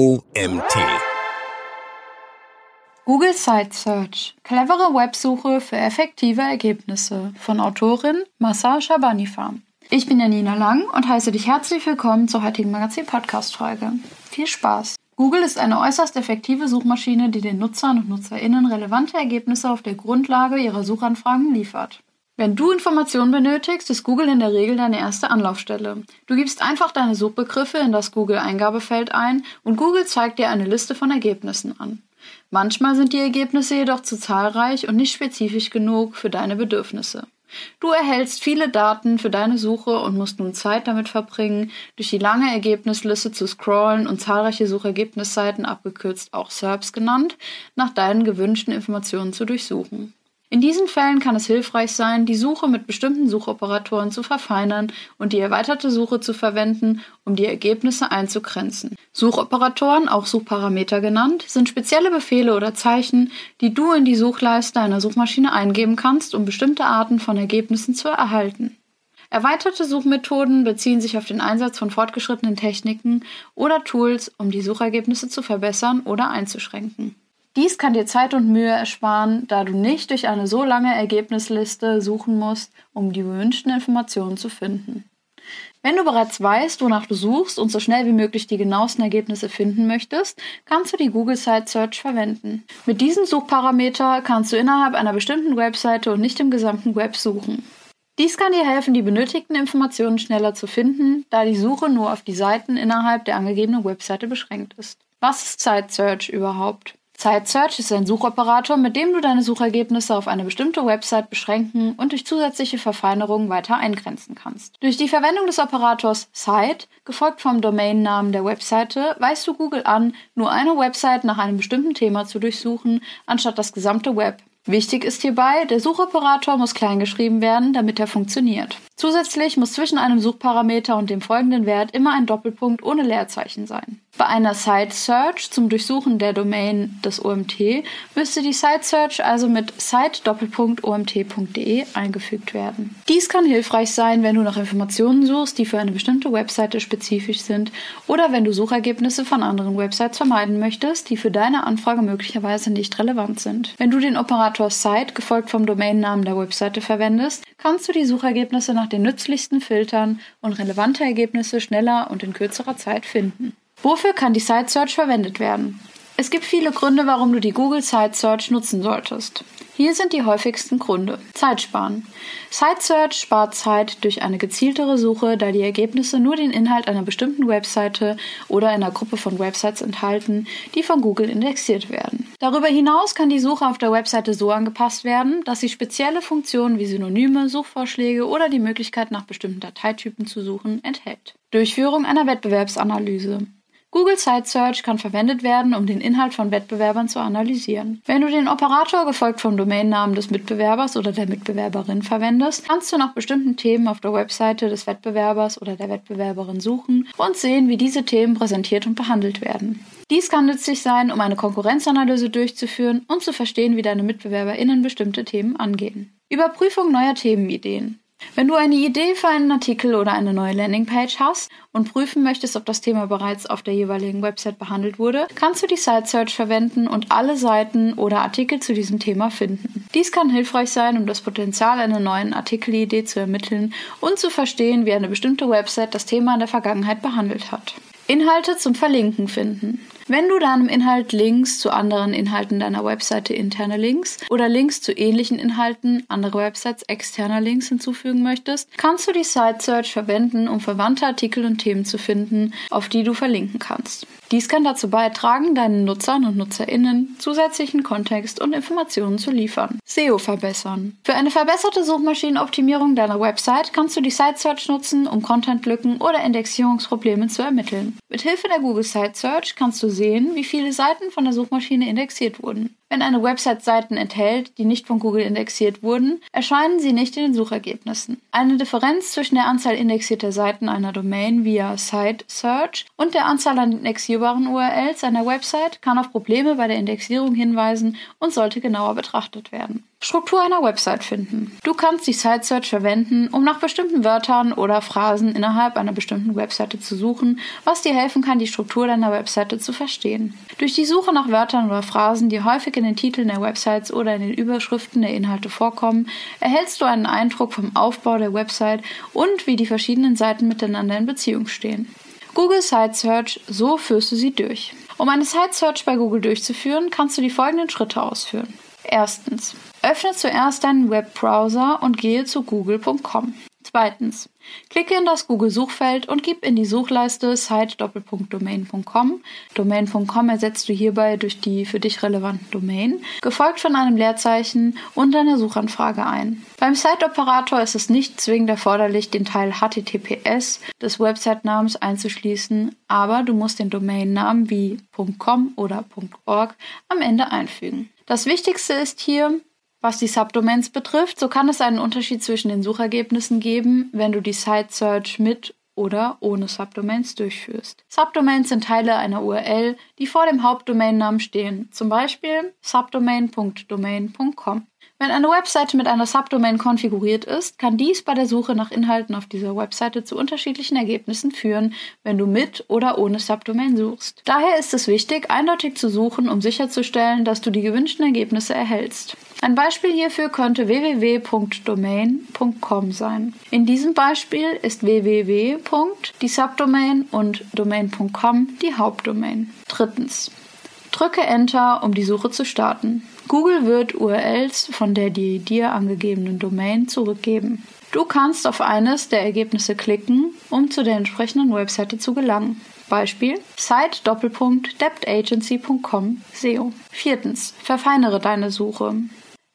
OMT. Google Site Search. Clevere Websuche für effektive Ergebnisse von Autorin Massa Shabanifa. Ich bin Janina Lang und heiße dich herzlich willkommen zur heutigen Magazin-Podcast-Folge. Viel Spaß! Google ist eine äußerst effektive Suchmaschine, die den Nutzern und NutzerInnen relevante Ergebnisse auf der Grundlage ihrer Suchanfragen liefert. Wenn du Informationen benötigst, ist Google in der Regel deine erste Anlaufstelle. Du gibst einfach deine Suchbegriffe in das Google-Eingabefeld ein und Google zeigt dir eine Liste von Ergebnissen an. Manchmal sind die Ergebnisse jedoch zu zahlreich und nicht spezifisch genug für deine Bedürfnisse. Du erhältst viele Daten für deine Suche und musst nun Zeit damit verbringen, durch die lange Ergebnisliste zu scrollen und zahlreiche Suchergebnisseiten, abgekürzt auch SERPs genannt, nach deinen gewünschten Informationen zu durchsuchen. In diesen Fällen kann es hilfreich sein, die Suche mit bestimmten Suchoperatoren zu verfeinern und die erweiterte Suche zu verwenden, um die Ergebnisse einzugrenzen. Suchoperatoren, auch Suchparameter genannt, sind spezielle Befehle oder Zeichen, die du in die Suchleiste einer Suchmaschine eingeben kannst, um bestimmte Arten von Ergebnissen zu erhalten. Erweiterte Suchmethoden beziehen sich auf den Einsatz von fortgeschrittenen Techniken oder Tools, um die Suchergebnisse zu verbessern oder einzuschränken. Dies kann dir Zeit und Mühe ersparen, da du nicht durch eine so lange Ergebnisliste suchen musst, um die gewünschten Informationen zu finden. Wenn du bereits weißt, wonach du suchst und so schnell wie möglich die genauesten Ergebnisse finden möchtest, kannst du die Google Site Search verwenden. Mit diesem Suchparameter kannst du innerhalb einer bestimmten Webseite und nicht im gesamten Web suchen. Dies kann dir helfen, die benötigten Informationen schneller zu finden, da die Suche nur auf die Seiten innerhalb der angegebenen Webseite beschränkt ist. Was ist Site Search überhaupt? Site Search ist ein Suchoperator, mit dem du deine Suchergebnisse auf eine bestimmte Website beschränken und durch zusätzliche Verfeinerungen weiter eingrenzen kannst. Durch die Verwendung des Operators Site, gefolgt vom Domainnamen der Webseite, weist du Google an, nur eine Website nach einem bestimmten Thema zu durchsuchen, anstatt das gesamte Web. Wichtig ist hierbei, der Suchoperator muss kleingeschrieben werden, damit er funktioniert. Zusätzlich muss zwischen einem Suchparameter und dem folgenden Wert immer ein Doppelpunkt ohne Leerzeichen sein. Bei einer Site Search zum Durchsuchen der Domain des OMT müsste die Site Search also mit site-omt.de eingefügt werden. Dies kann hilfreich sein, wenn du nach Informationen suchst, die für eine bestimmte Webseite spezifisch sind oder wenn du Suchergebnisse von anderen Websites vermeiden möchtest, die für deine Anfrage möglicherweise nicht relevant sind. Wenn du den Operator Site gefolgt vom Domainnamen der Webseite verwendest, kannst du die Suchergebnisse nach den nützlichsten filtern und relevante Ergebnisse schneller und in kürzerer Zeit finden. Wofür kann die Site Search verwendet werden? Es gibt viele Gründe, warum du die Google Site Search nutzen solltest. Hier sind die häufigsten Gründe. Zeitsparen. Site Search spart Zeit durch eine gezieltere Suche, da die Ergebnisse nur den Inhalt einer bestimmten Webseite oder einer Gruppe von Websites enthalten, die von Google indexiert werden. Darüber hinaus kann die Suche auf der Webseite so angepasst werden, dass sie spezielle Funktionen wie Synonyme, Suchvorschläge oder die Möglichkeit nach bestimmten Dateitypen zu suchen enthält. Durchführung einer Wettbewerbsanalyse. Google Site Search kann verwendet werden, um den Inhalt von Wettbewerbern zu analysieren. Wenn du den Operator gefolgt vom Domainnamen des Mitbewerbers oder der Mitbewerberin verwendest, kannst du nach bestimmten Themen auf der Webseite des Wettbewerbers oder der Wettbewerberin suchen und sehen, wie diese Themen präsentiert und behandelt werden. Dies kann nützlich sein, um eine Konkurrenzanalyse durchzuführen und zu verstehen, wie deine MitbewerberInnen bestimmte Themen angehen. Überprüfung neuer Themenideen. Wenn du eine Idee für einen Artikel oder eine neue Landingpage hast und prüfen möchtest, ob das Thema bereits auf der jeweiligen Website behandelt wurde, kannst du die Site Search verwenden und alle Seiten oder Artikel zu diesem Thema finden. Dies kann hilfreich sein, um das Potenzial einer neuen Artikelidee zu ermitteln und zu verstehen, wie eine bestimmte Website das Thema in der Vergangenheit behandelt hat. Inhalte zum Verlinken finden. Wenn du deinem Inhalt Links zu anderen Inhalten deiner Webseite interne Links oder Links zu ähnlichen Inhalten anderer Websites externer Links hinzufügen möchtest, kannst du die Site Search verwenden, um verwandte Artikel und Themen zu finden, auf die du verlinken kannst. Dies kann dazu beitragen, deinen Nutzern und Nutzerinnen zusätzlichen Kontext und Informationen zu liefern. SEO verbessern. Für eine verbesserte Suchmaschinenoptimierung deiner Website kannst du die Site Search nutzen, um Contentlücken oder Indexierungsprobleme zu ermitteln. Mit Hilfe der Google Site Search kannst du sehen, wie viele Seiten von der Suchmaschine indexiert wurden. Wenn eine Website Seiten enthält, die nicht von Google indexiert wurden, erscheinen sie nicht in den Suchergebnissen. Eine Differenz zwischen der Anzahl indexierter Seiten einer Domain via Site Search und der Anzahl an indexierbaren URLs einer Website kann auf Probleme bei der Indexierung hinweisen und sollte genauer betrachtet werden. Struktur einer Website finden. Du kannst die Site Search verwenden, um nach bestimmten Wörtern oder Phrasen innerhalb einer bestimmten Webseite zu suchen, was dir helfen kann, die Struktur deiner Webseite zu verstehen. Durch die Suche nach Wörtern oder Phrasen, die häufig in den Titeln der Websites oder in den Überschriften der Inhalte vorkommen, erhältst du einen Eindruck vom Aufbau der Website und wie die verschiedenen Seiten miteinander in Beziehung stehen. Google Site Search, so führst du sie durch. Um eine Site Search bei Google durchzuführen, kannst du die folgenden Schritte ausführen. Erstens. Öffne zuerst deinen Webbrowser und gehe zu google.com. Zweitens. Klicke in das Google-Suchfeld und gib in die Suchleiste site-domain.com. Domain.com ersetzt du hierbei durch die für dich relevanten Domain, gefolgt von einem Leerzeichen und deiner Suchanfrage ein. Beim Site-Operator ist es nicht zwingend erforderlich, den Teil HTTPS des Website-Namens einzuschließen, aber du musst den Domainnamen wie .com oder .org am Ende einfügen. Das Wichtigste ist hier, was die Subdomains betrifft, so kann es einen Unterschied zwischen den Suchergebnissen geben, wenn du die Site Search mit oder ohne Subdomains durchführst. Subdomains sind Teile einer URL, die vor dem Hauptdomainnamen stehen, zum Beispiel subdomain.domain.com. Wenn eine Webseite mit einer Subdomain konfiguriert ist, kann dies bei der Suche nach Inhalten auf dieser Webseite zu unterschiedlichen Ergebnissen führen, wenn du mit oder ohne Subdomain suchst. Daher ist es wichtig, eindeutig zu suchen, um sicherzustellen, dass du die gewünschten Ergebnisse erhältst. Ein Beispiel hierfür könnte www.domain.com sein. In diesem Beispiel ist www. die Subdomain und domain.com die Hauptdomain. Drittens. Drücke Enter, um die Suche zu starten. Google wird URLs von der die dir angegebenen Domain zurückgeben. Du kannst auf eines der Ergebnisse klicken, um zu der entsprechenden Webseite zu gelangen. Beispiel site deptagency.com SEO. Viertens. Verfeinere deine Suche.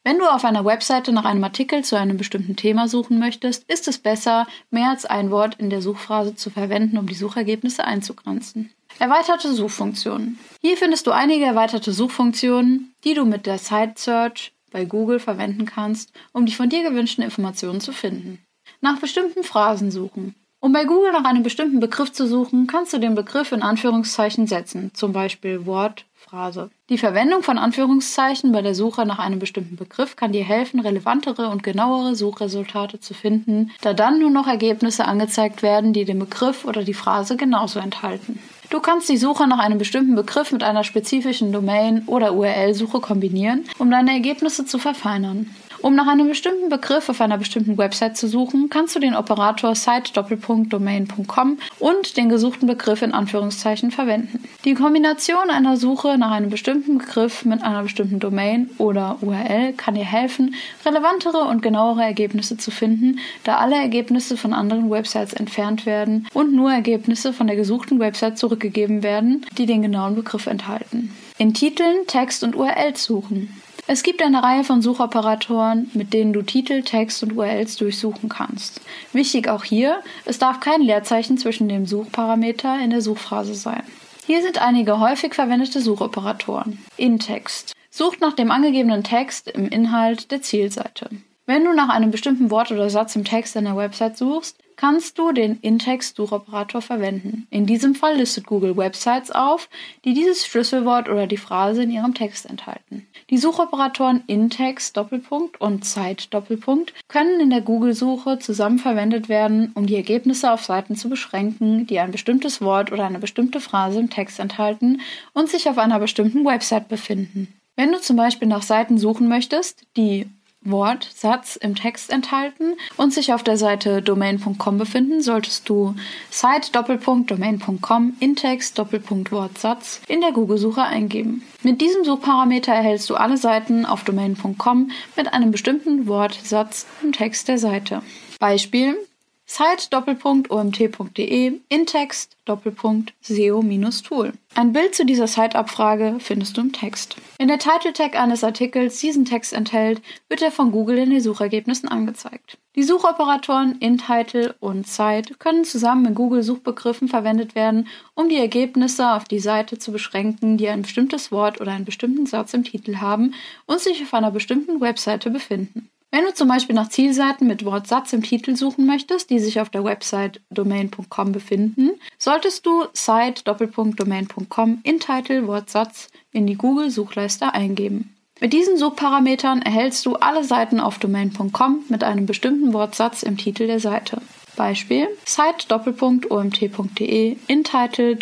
Wenn du auf einer Webseite nach einem Artikel zu einem bestimmten Thema suchen möchtest, ist es besser, mehr als ein Wort in der Suchphrase zu verwenden, um die Suchergebnisse einzugrenzen. Erweiterte Suchfunktionen. Hier findest du einige erweiterte Suchfunktionen, die du mit der Site Search bei Google verwenden kannst, um die von dir gewünschten Informationen zu finden. Nach bestimmten Phrasen suchen. Um bei Google nach einem bestimmten Begriff zu suchen, kannst du den Begriff in Anführungszeichen setzen, zum Beispiel Wort, Phrase. Die Verwendung von Anführungszeichen bei der Suche nach einem bestimmten Begriff kann dir helfen, relevantere und genauere Suchresultate zu finden, da dann nur noch Ergebnisse angezeigt werden, die den Begriff oder die Phrase genauso enthalten. Du kannst die Suche nach einem bestimmten Begriff mit einer spezifischen Domain- oder URL-Suche kombinieren, um deine Ergebnisse zu verfeinern. Um nach einem bestimmten Begriff auf einer bestimmten Website zu suchen, kannst du den Operator site-domain.com und den gesuchten Begriff in Anführungszeichen verwenden. Die Kombination einer Suche nach einem bestimmten Begriff mit einer bestimmten Domain oder URL kann dir helfen, relevantere und genauere Ergebnisse zu finden, da alle Ergebnisse von anderen Websites entfernt werden und nur Ergebnisse von der gesuchten Website zurückgegeben werden, die den genauen Begriff enthalten. In Titeln, Text und URLs suchen. Es gibt eine Reihe von Suchoperatoren, mit denen du Titel, Text und URLs durchsuchen kannst. Wichtig auch hier, es darf kein Leerzeichen zwischen dem Suchparameter in der Suchphrase sein. Hier sind einige häufig verwendete Suchoperatoren. In-Text sucht nach dem angegebenen Text im Inhalt der Zielseite. Wenn du nach einem bestimmten Wort oder Satz im Text einer Website suchst, kannst du den In-Text-Suchoperator verwenden. In diesem Fall listet Google Websites auf, die dieses Schlüsselwort oder die Phrase in ihrem Text enthalten. Die Suchoperatoren In-Text Doppelpunkt und Zeit Doppelpunkt können in der Google-Suche zusammen verwendet werden, um die Ergebnisse auf Seiten zu beschränken, die ein bestimmtes Wort oder eine bestimmte Phrase im Text enthalten und sich auf einer bestimmten Website befinden. Wenn du zum Beispiel nach Seiten suchen möchtest, die Wort, Satz im Text enthalten und sich auf der Seite domain.com befinden, solltest du site-domain.com in Text Doppelpunkt Wortsatz in der Google-Suche eingeben. Mit diesem Suchparameter erhältst du alle Seiten auf domain.com mit einem bestimmten Wortsatz im Text der Seite. Beispiel site-omt.de in-text SEO-Tool. Ein Bild zu dieser Site-Abfrage findest du im Text. Wenn der Title Tag eines Artikels diesen Text enthält, wird er von Google in den Suchergebnissen angezeigt. Die Suchoperatoren InTitle und Site können zusammen mit Google-Suchbegriffen verwendet werden, um die Ergebnisse auf die Seite zu beschränken, die ein bestimmtes Wort oder einen bestimmten Satz im Titel haben und sich auf einer bestimmten Webseite befinden. Wenn du zum Beispiel nach Zielseiten mit Wortsatz im Titel suchen möchtest, die sich auf der Website domain.com befinden, solltest du site-domain.com in Titel Wortsatz in die Google-Suchleiste eingeben. Mit diesen Suchparametern erhältst du alle Seiten auf domain.com mit einem bestimmten Wortsatz im Titel der Seite. Beispiel site-omt.de in Titel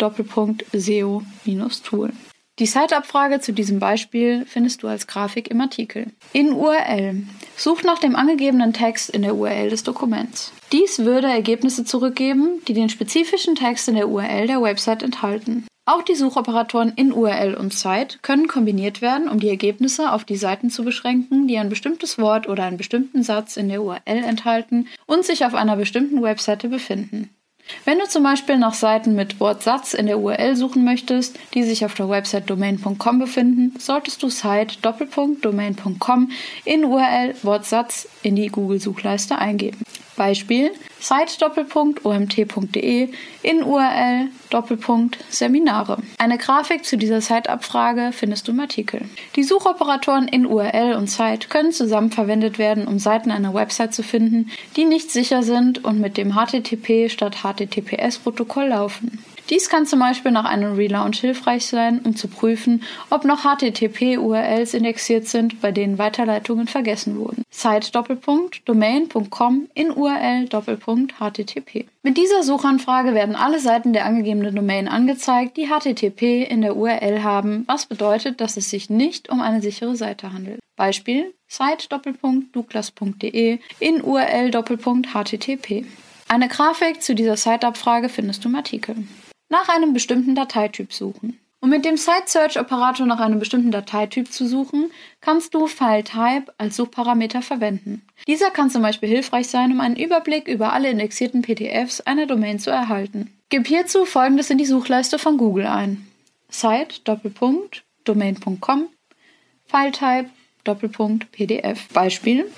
SEO-Tool. Die Site-Abfrage zu diesem Beispiel findest du als Grafik im Artikel. In URL. Such nach dem angegebenen Text in der URL des Dokuments. Dies würde Ergebnisse zurückgeben, die den spezifischen Text in der URL der Website enthalten. Auch die Suchoperatoren in URL und Site können kombiniert werden, um die Ergebnisse auf die Seiten zu beschränken, die ein bestimmtes Wort oder einen bestimmten Satz in der URL enthalten und sich auf einer bestimmten Webseite befinden. Wenn du zum Beispiel nach Seiten mit Wortsatz in der URL suchen möchtest, die sich auf der Website domain.com befinden, solltest du site-domain.com in URL Wortsatz in die Google-Suchleiste eingeben. Beispiel site-omt.de in URL Seminare. Eine Grafik zu dieser Site-Abfrage findest du im Artikel. Die Suchoperatoren in URL und Site können zusammen verwendet werden, um Seiten einer Website zu finden, die nicht sicher sind und mit dem HTTP statt HTTPS-Protokoll laufen. Dies kann zum Beispiel nach einem Relaunch hilfreich sein, um zu prüfen, ob noch HTTP-URLs indexiert sind, bei denen Weiterleitungen vergessen wurden. Site-domain.com in URL HTTP. Mit dieser Suchanfrage werden alle Seiten der angegebenen Domain angezeigt, die HTTP in der URL haben, was bedeutet, dass es sich nicht um eine sichere Seite handelt. Beispiel site-douglas.de in URL HTTP. Eine Grafik zu dieser Site-Abfrage findest du im Artikel nach einem bestimmten Dateityp suchen. Um mit dem Site-Search-Operator nach einem bestimmten Dateityp zu suchen, kannst du File-Type als Suchparameter verwenden. Dieser kann zum Beispiel hilfreich sein, um einen Überblick über alle indexierten PDFs einer Domain zu erhalten. Gib hierzu folgendes in die Suchleiste von Google ein. Site-domain.com File-Type PDF. Beispiel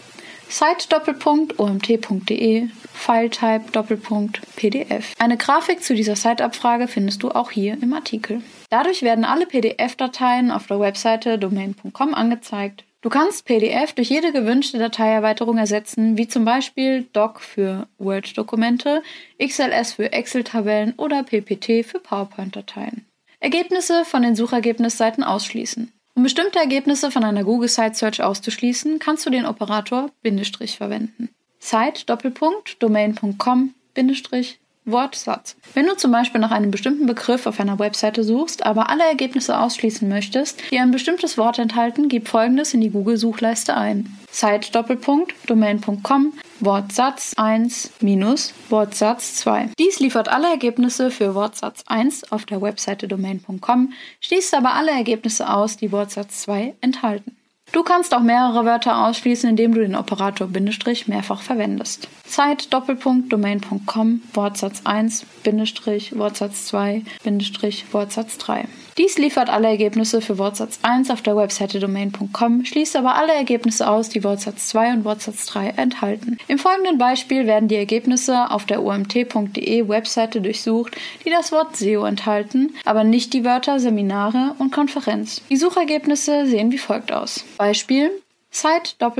site-omt.de Filetype-PDF. Eine Grafik zu dieser Site-Abfrage findest du auch hier im Artikel. Dadurch werden alle PDF-Dateien auf der Webseite domain.com angezeigt. Du kannst PDF durch jede gewünschte Dateierweiterung ersetzen, wie zum Beispiel Doc für Word-Dokumente, XLS für Excel-Tabellen oder PPT für PowerPoint-Dateien. Ergebnisse von den Suchergebnisseiten ausschließen. Um bestimmte Ergebnisse von einer Google Site Search auszuschließen, kannst du den Operator Bindestrich verwenden. Site Doppelpunkt domain.com Bindestrich Wortsatz. Wenn du zum Beispiel nach einem bestimmten Begriff auf einer Webseite suchst, aber alle Ergebnisse ausschließen möchtest, die ein bestimmtes Wort enthalten, gib folgendes in die Google-Suchleiste ein. Site Doppelpunkt Domain.com Wortsatz 1 minus Wortsatz 2. Dies liefert alle Ergebnisse für Wortsatz 1 auf der Webseite domain.com, schließt aber alle Ergebnisse aus, die Wortsatz 2 enthalten. Du kannst auch mehrere Wörter ausschließen, indem du den Operator Bindestrich mehrfach verwendest. Site Doppelpunkt Domain.com Wortsatz 1 Bindestrich Wortsatz 2 Bindestrich Wortsatz 3. Dies liefert alle Ergebnisse für Wortsatz 1 auf der Webseite domain.com, schließt aber alle Ergebnisse aus, die Wortsatz 2 und Wortsatz 3 enthalten. Im folgenden Beispiel werden die Ergebnisse auf der omt.de Webseite durchsucht, die das Wort SEO enthalten, aber nicht die Wörter Seminare und Konferenz. Die Suchergebnisse sehen wie folgt aus. Beispiel site-omt.de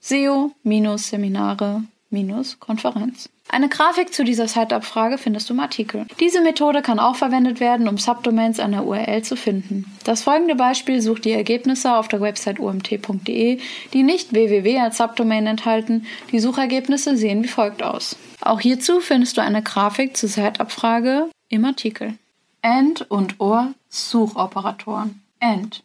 SEO-Seminare-Konferenz. Eine Grafik zu dieser Site-Abfrage findest du im Artikel. Diese Methode kann auch verwendet werden, um Subdomains einer URL zu finden. Das folgende Beispiel sucht die Ergebnisse auf der Website omt.de, die nicht www als Subdomain enthalten. Die Suchergebnisse sehen wie folgt aus. Auch hierzu findest du eine Grafik zur Site-Abfrage im Artikel. AND und OR Suchoperatoren. AND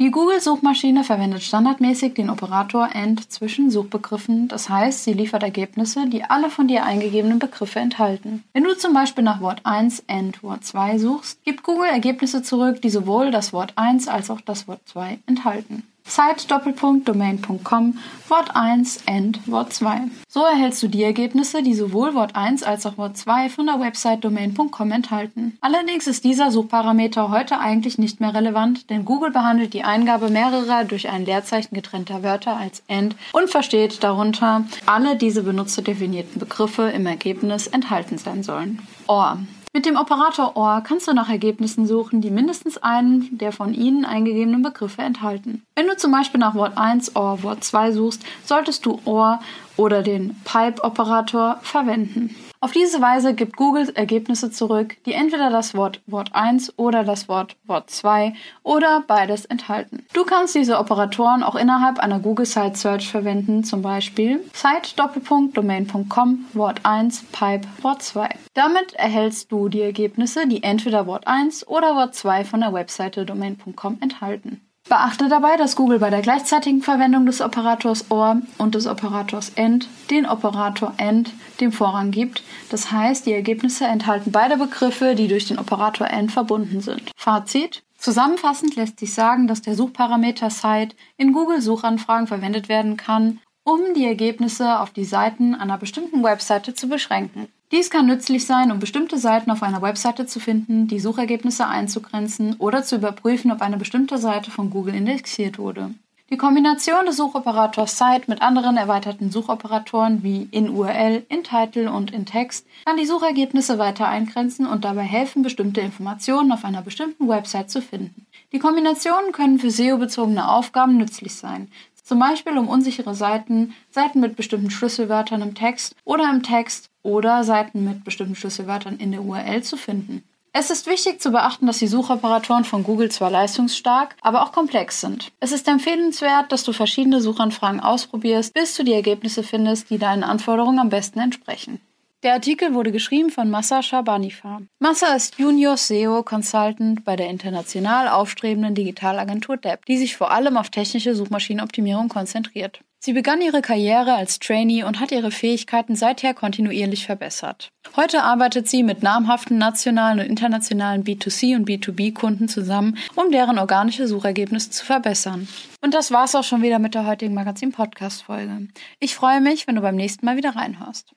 die Google-Suchmaschine verwendet standardmäßig den Operator AND zwischen Suchbegriffen, das heißt, sie liefert Ergebnisse, die alle von dir eingegebenen Begriffe enthalten. Wenn du zum Beispiel nach Wort 1 AND Wort 2 suchst, gibt Google Ergebnisse zurück, die sowohl das Wort 1 als auch das Wort 2 enthalten. site-domain.com, Wort 1, End, Wort 2. So erhältst du die Ergebnisse, die sowohl Wort 1 als auch Wort 2 von der Website domain.com enthalten. Allerdings ist dieser Suchparameter heute eigentlich nicht mehr relevant, denn Google behandelt die Eingabe mehrerer durch ein Leerzeichen getrennter Wörter als End und versteht darunter alle diese benutzerdefinierten Begriffe im Ergebnis enthalten sein sollen. OR mit dem Operator OR kannst du nach Ergebnissen suchen, die mindestens einen der von ihnen eingegebenen Begriffe enthalten. Wenn du zum Beispiel nach Wort 1 OR Wort 2 suchst, solltest du OR oder den Pipe-Operator verwenden. Auf diese Weise gibt Google Ergebnisse zurück, die entweder das Wort Wort 1 oder das Wort Wort 2 oder beides enthalten. Du kannst diese Operatoren auch innerhalb einer Google Site Search verwenden, zum Beispiel site-domain.com Wort 1 Pipe Wort 2. Damit erhältst du die Ergebnisse, die entweder Wort 1 oder Wort 2 von der Webseite domain.com enthalten. Beachte dabei, dass Google bei der gleichzeitigen Verwendung des Operators OR und des Operators AND den Operator AND dem Vorrang gibt. Das heißt, die Ergebnisse enthalten beide Begriffe, die durch den Operator AND verbunden sind. Fazit. Zusammenfassend lässt sich sagen, dass der Suchparameter Site in Google-Suchanfragen verwendet werden kann, um die Ergebnisse auf die Seiten einer bestimmten Webseite zu beschränken. Dies kann nützlich sein, um bestimmte Seiten auf einer Webseite zu finden, die Suchergebnisse einzugrenzen oder zu überprüfen, ob eine bestimmte Seite von Google indexiert wurde. Die Kombination des Suchoperators Site mit anderen erweiterten Suchoperatoren wie in URL, in Title und in Text kann die Suchergebnisse weiter eingrenzen und dabei helfen, bestimmte Informationen auf einer bestimmten Website zu finden. Die Kombinationen können für SEO-bezogene Aufgaben nützlich sein, zum Beispiel um unsichere Seiten, Seiten mit bestimmten Schlüsselwörtern im Text oder im Text oder Seiten mit bestimmten Schlüsselwörtern in der URL zu finden. Es ist wichtig zu beachten, dass die Suchoperatoren von Google zwar leistungsstark, aber auch komplex sind. Es ist empfehlenswert, dass du verschiedene Suchanfragen ausprobierst, bis du die Ergebnisse findest, die deinen Anforderungen am besten entsprechen. Der Artikel wurde geschrieben von Massa Shabanifa. Massa ist Junior SEO Consultant bei der international aufstrebenden Digitalagentur DEP, die sich vor allem auf technische Suchmaschinenoptimierung konzentriert. Sie begann ihre Karriere als Trainee und hat ihre Fähigkeiten seither kontinuierlich verbessert. Heute arbeitet sie mit namhaften nationalen und internationalen B2C und B2B-Kunden zusammen, um deren organische Suchergebnisse zu verbessern. Und das war's auch schon wieder mit der heutigen Magazin-Podcast-Folge. Ich freue mich, wenn du beim nächsten Mal wieder reinhörst.